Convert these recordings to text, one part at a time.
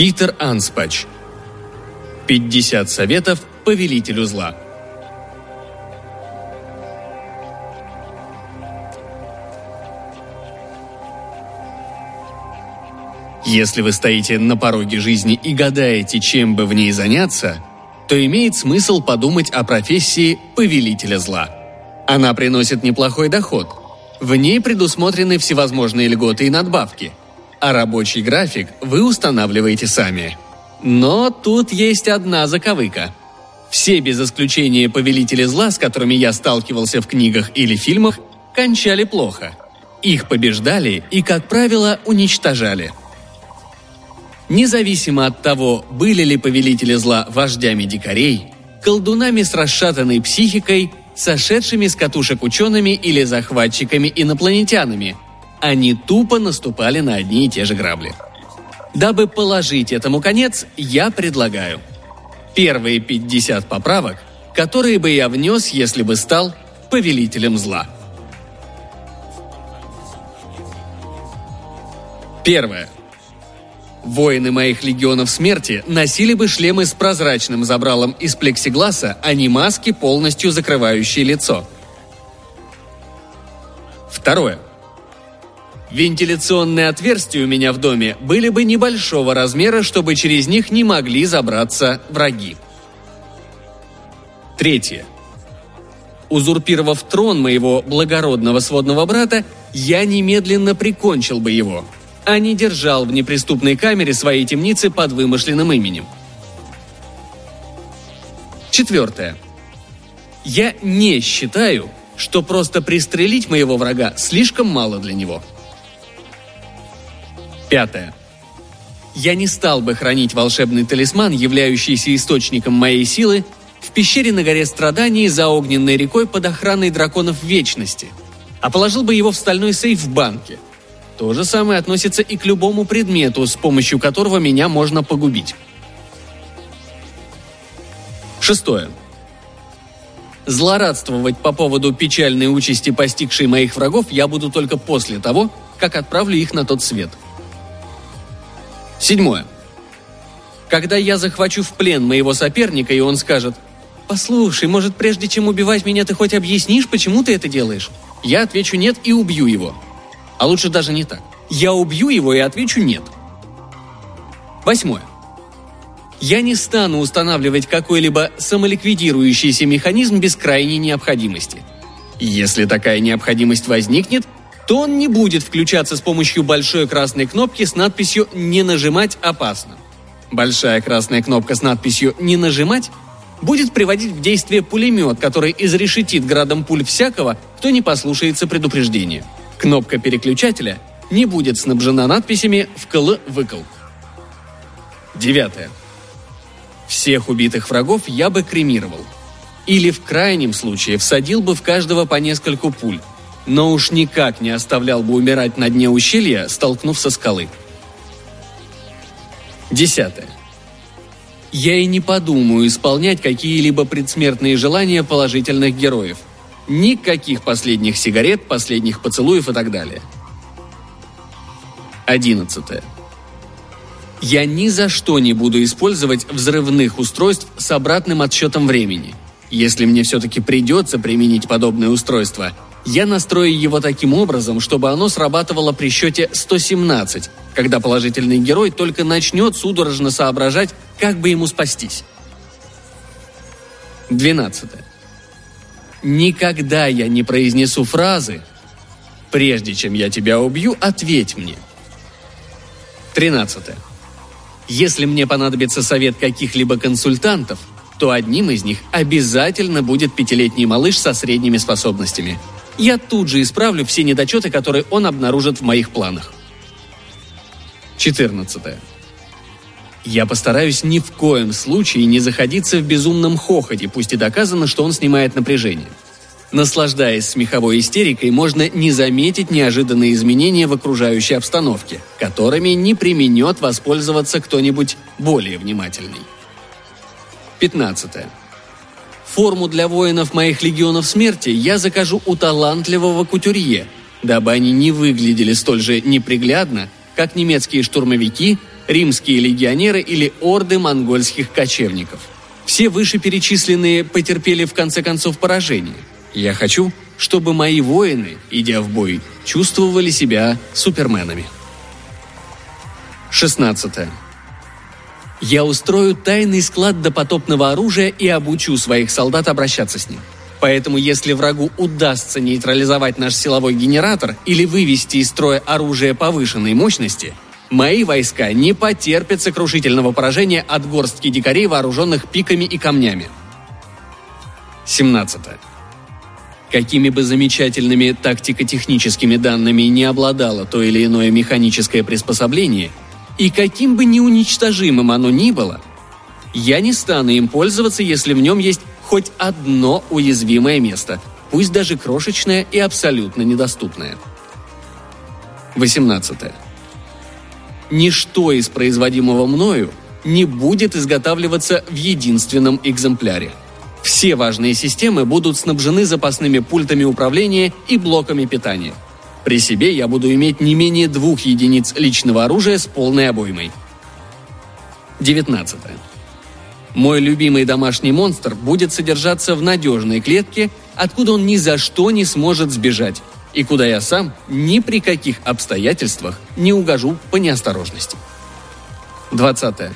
Питер Анспач. 50 советов повелителю зла. Если вы стоите на пороге жизни и гадаете, чем бы в ней заняться, то имеет смысл подумать о профессии повелителя зла. Она приносит неплохой доход. В ней предусмотрены всевозможные льготы и надбавки, а рабочий график вы устанавливаете сами. Но тут есть одна заковыка. Все без исключения повелители зла, с которыми я сталкивался в книгах или фильмах, кончали плохо. Их побеждали и, как правило, уничтожали – Независимо от того, были ли повелители зла вождями дикарей, колдунами с расшатанной психикой, сошедшими с катушек учеными или захватчиками-инопланетянами, они тупо наступали на одни и те же грабли. Дабы положить этому конец, я предлагаю первые 50 поправок, которые бы я внес, если бы стал повелителем зла. Первое – Воины моих легионов смерти носили бы шлемы с прозрачным забралом из плексигласа, а не маски, полностью закрывающие лицо. Второе. Вентиляционные отверстия у меня в доме были бы небольшого размера, чтобы через них не могли забраться враги. Третье. Узурпировав трон моего благородного сводного брата, я немедленно прикончил бы его – а не держал в неприступной камере своей темницы под вымышленным именем. Четвертое. Я не считаю, что просто пристрелить моего врага слишком мало для него. Пятое. Я не стал бы хранить волшебный талисман, являющийся источником моей силы, в пещере на горе страданий за огненной рекой под охраной драконов Вечности, а положил бы его в стальной сейф в банке – то же самое относится и к любому предмету, с помощью которого меня можно погубить. Шестое. Злорадствовать по поводу печальной участи, постигшей моих врагов, я буду только после того, как отправлю их на тот свет. Седьмое. Когда я захвачу в плен моего соперника, и он скажет «Послушай, может, прежде чем убивать меня, ты хоть объяснишь, почему ты это делаешь?» Я отвечу «нет» и убью его – а лучше даже не так. Я убью его и отвечу «нет». Восьмое. Я не стану устанавливать какой-либо самоликвидирующийся механизм без крайней необходимости. Если такая необходимость возникнет, то он не будет включаться с помощью большой красной кнопки с надписью «Не нажимать опасно». Большая красная кнопка с надписью «Не нажимать» будет приводить в действие пулемет, который изрешетит градом пуль всякого, кто не послушается предупреждения – Кнопка переключателя не будет снабжена надписями «вкл-выкл». Девятое. Всех убитых врагов я бы кремировал. Или в крайнем случае всадил бы в каждого по нескольку пуль, но уж никак не оставлял бы умирать на дне ущелья, столкнув со скалы. Десятое. Я и не подумаю исполнять какие-либо предсмертные желания положительных героев – Никаких последних сигарет, последних поцелуев и так далее. Одиннадцатое. Я ни за что не буду использовать взрывных устройств с обратным отсчетом времени. Если мне все-таки придется применить подобное устройство, я настрою его таким образом, чтобы оно срабатывало при счете 117, когда положительный герой только начнет судорожно соображать, как бы ему спастись. 12. Никогда я не произнесу фразы «Прежде чем я тебя убью, ответь мне». 13. Если мне понадобится совет каких-либо консультантов, то одним из них обязательно будет пятилетний малыш со средними способностями. Я тут же исправлю все недочеты, которые он обнаружит в моих планах. 14. Я постараюсь ни в коем случае не заходиться в безумном хохоте, пусть и доказано, что он снимает напряжение. Наслаждаясь смеховой истерикой, можно не заметить неожиданные изменения в окружающей обстановке, которыми не применет воспользоваться кто-нибудь более внимательный. 15. Форму для воинов моих легионов смерти я закажу у талантливого кутюрье, дабы они не выглядели столь же неприглядно, как немецкие штурмовики римские легионеры или орды монгольских кочевников. Все вышеперечисленные потерпели в конце концов поражение. Я хочу, чтобы мои воины, идя в бой, чувствовали себя суперменами. 16. Я устрою тайный склад допотопного оружия и обучу своих солдат обращаться с ним. Поэтому если врагу удастся нейтрализовать наш силовой генератор или вывести из строя оружие повышенной мощности, мои войска не потерпят сокрушительного поражения от горстки дикарей, вооруженных пиками и камнями. 17. Какими бы замечательными тактико-техническими данными не обладало то или иное механическое приспособление, и каким бы неуничтожимым оно ни было, я не стану им пользоваться, если в нем есть хоть одно уязвимое место, пусть даже крошечное и абсолютно недоступное. 18. Ничто из производимого мною не будет изготавливаться в единственном экземпляре. Все важные системы будут снабжены запасными пультами управления и блоками питания. При себе я буду иметь не менее двух единиц личного оружия с полной обоймой. 19. Мой любимый домашний монстр будет содержаться в надежной клетке, откуда он ни за что не сможет сбежать, и куда я сам ни при каких обстоятельствах не угожу по неосторожности. 20.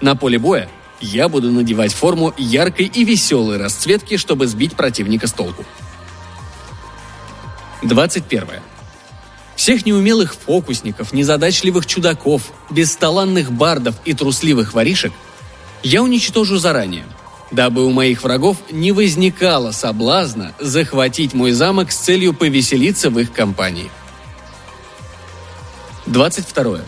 На поле боя я буду надевать форму яркой и веселой расцветки, чтобы сбить противника с толку. 21. Всех неумелых фокусников, незадачливых чудаков, бесталанных бардов и трусливых воришек – я уничтожу заранее, дабы у моих врагов не возникало соблазна захватить мой замок с целью повеселиться в их компании. 22.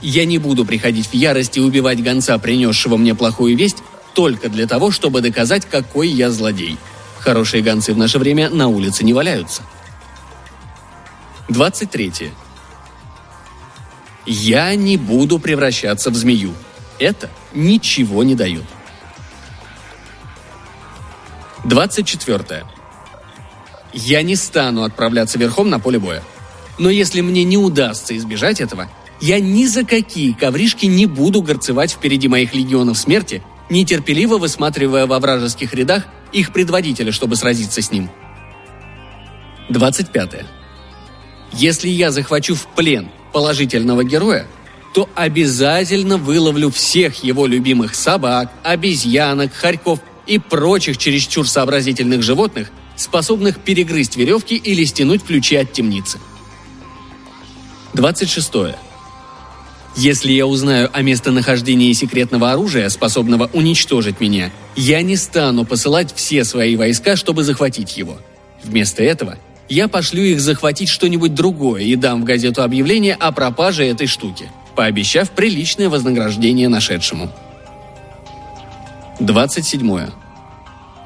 Я не буду приходить в ярость и убивать гонца, принесшего мне плохую весть, только для того, чтобы доказать, какой я злодей. Хорошие гонцы в наше время на улице не валяются. 23. Я не буду превращаться в змею. Это ничего не дают. 24. Я не стану отправляться верхом на поле боя. Но если мне не удастся избежать этого, я ни за какие ковришки не буду горцевать впереди моих легионов смерти, нетерпеливо высматривая во вражеских рядах их предводителя, чтобы сразиться с ним. 25. Если я захвачу в плен положительного героя, то обязательно выловлю всех его любимых собак, обезьянок, хорьков и прочих чересчур сообразительных животных, способных перегрызть веревки или стянуть ключи от темницы. 26. Если я узнаю о местонахождении секретного оружия, способного уничтожить меня, я не стану посылать все свои войска, чтобы захватить его. Вместо этого я пошлю их захватить что-нибудь другое и дам в газету объявление о пропаже этой штуки – пообещав приличное вознаграждение нашедшему. 27.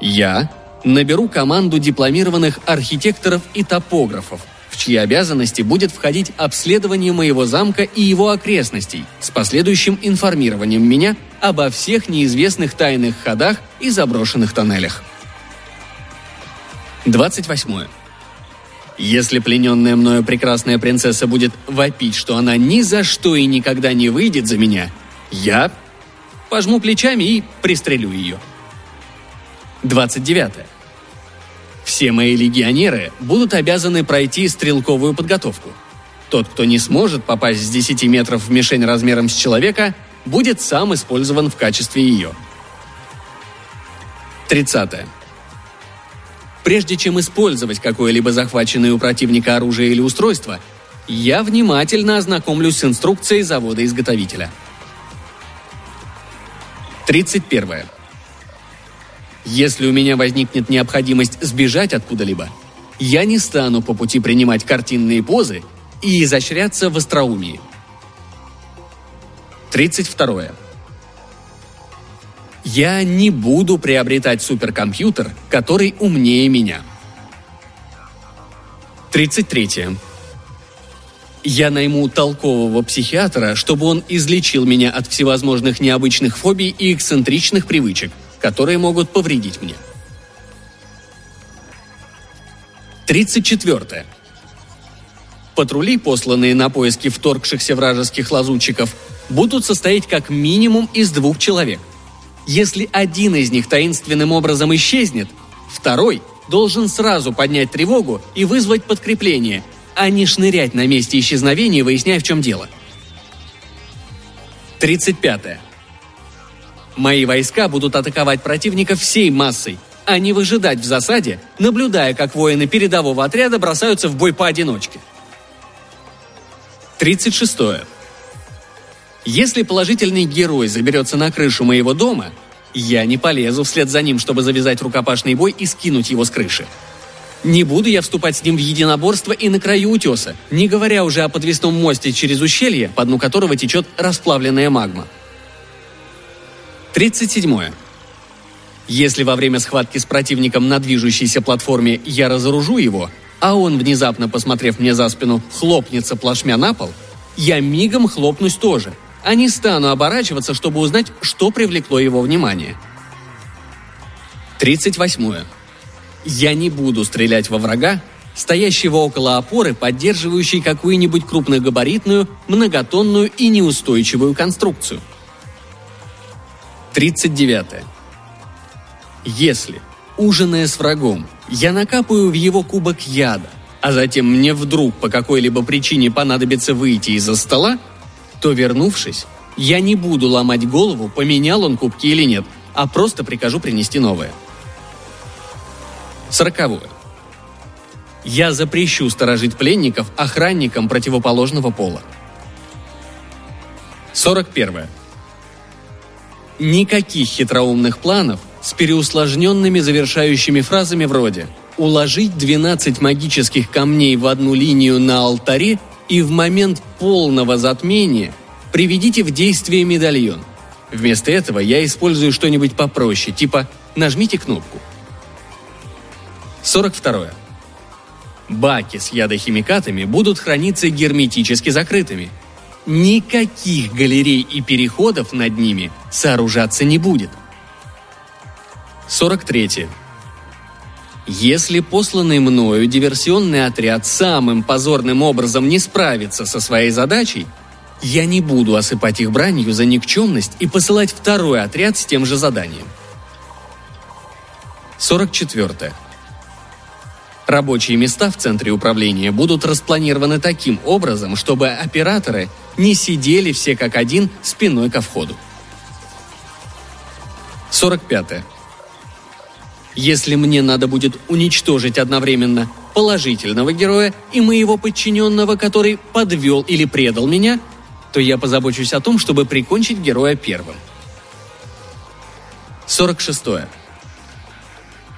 Я наберу команду дипломированных архитекторов и топографов, в чьи обязанности будет входить обследование моего замка и его окрестностей с последующим информированием меня обо всех неизвестных тайных ходах и заброшенных тоннелях. 28. Если плененная мною прекрасная принцесса будет вопить, что она ни за что и никогда не выйдет за меня, я пожму плечами и пристрелю ее. 29. Все мои легионеры будут обязаны пройти стрелковую подготовку. Тот, кто не сможет попасть с 10 метров в мишень размером с человека, будет сам использован в качестве ее. 30. Прежде чем использовать какое-либо захваченное у противника оружие или устройство, я внимательно ознакомлюсь с инструкцией завода-изготовителя. 31. Если у меня возникнет необходимость сбежать откуда-либо, я не стану по пути принимать картинные позы и изощряться в остроумии. 32. Я не буду приобретать суперкомпьютер, который умнее меня. 33. Я найму толкового психиатра, чтобы он излечил меня от всевозможных необычных фобий и эксцентричных привычек, которые могут повредить мне. 34. Патрули, посланные на поиски вторгшихся вражеских лазутчиков, будут состоять как минимум из двух человек. Если один из них таинственным образом исчезнет, второй должен сразу поднять тревогу и вызвать подкрепление, а не шнырять на месте исчезновения, выясняя, в чем дело. 35. Мои войска будут атаковать противника всей массой, а не выжидать в засаде, наблюдая, как воины передового отряда бросаются в бой поодиночке. 36. Если положительный герой заберется на крышу моего дома, я не полезу вслед за ним, чтобы завязать рукопашный бой и скинуть его с крыши. Не буду я вступать с ним в единоборство и на краю утеса, не говоря уже о подвесном мосте через ущелье, по дну которого течет расплавленная магма. 37. Если во время схватки с противником на движущейся платформе я разоружу его, а он, внезапно посмотрев мне за спину, хлопнется плашмя на пол, я мигом хлопнусь тоже, а не стану оборачиваться, чтобы узнать, что привлекло его внимание. 38. Я не буду стрелять во врага, стоящего около опоры, поддерживающей какую-нибудь крупногабаритную, многотонную и неустойчивую конструкцию. 39. Если, ужиная с врагом, я накапаю в его кубок яда, а затем мне вдруг по какой-либо причине понадобится выйти из-за стола, то, вернувшись, я не буду ломать голову, поменял он кубки или нет, а просто прикажу принести новое. Сороковое. Я запрещу сторожить пленников охранникам противоположного пола. 41. Никаких хитроумных планов с переусложненными завершающими фразами вроде «уложить 12 магических камней в одну линию на алтаре и в момент полного затмения приведите в действие медальон». Вместо этого я использую что-нибудь попроще, типа «нажмите кнопку». 42. Баки с ядохимикатами будут храниться герметически закрытыми. Никаких галерей и переходов над ними сооружаться не будет. 43. Если посланный мною диверсионный отряд самым позорным образом не справится со своей задачей, я не буду осыпать их бранью за никчемность и посылать второй отряд с тем же заданием. 44. Рабочие места в центре управления будут распланированы таким образом, чтобы операторы не сидели все как один спиной ко входу. 45. Если мне надо будет уничтожить одновременно положительного героя и моего подчиненного, который подвел или предал меня, то я позабочусь о том, чтобы прикончить героя первым. 46.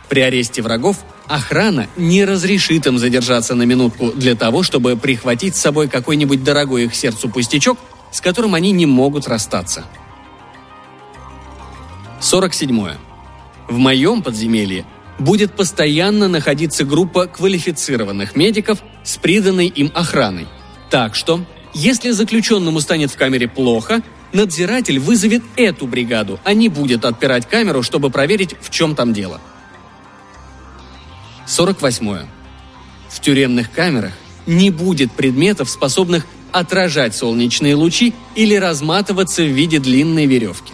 При аресте врагов охрана не разрешит им задержаться на минутку для того, чтобы прихватить с собой какой-нибудь дорогой их сердцу пустячок, с которым они не могут расстаться. 47. В моем подземелье будет постоянно находиться группа квалифицированных медиков с приданной им охраной. Так что, если заключенному станет в камере плохо, надзиратель вызовет эту бригаду, а не будет отпирать камеру, чтобы проверить, в чем там дело – 48. В тюремных камерах не будет предметов, способных отражать солнечные лучи или разматываться в виде длинной веревки.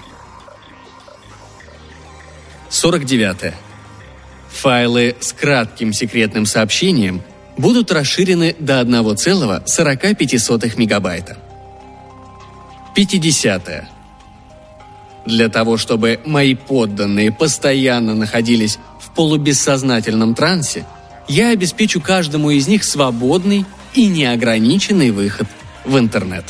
49. Файлы с кратким секретным сообщением будут расширены до 1,45 мегабайта. 50. Для того, чтобы мои подданные постоянно находились полубессознательном трансе, я обеспечу каждому из них свободный и неограниченный выход в интернет.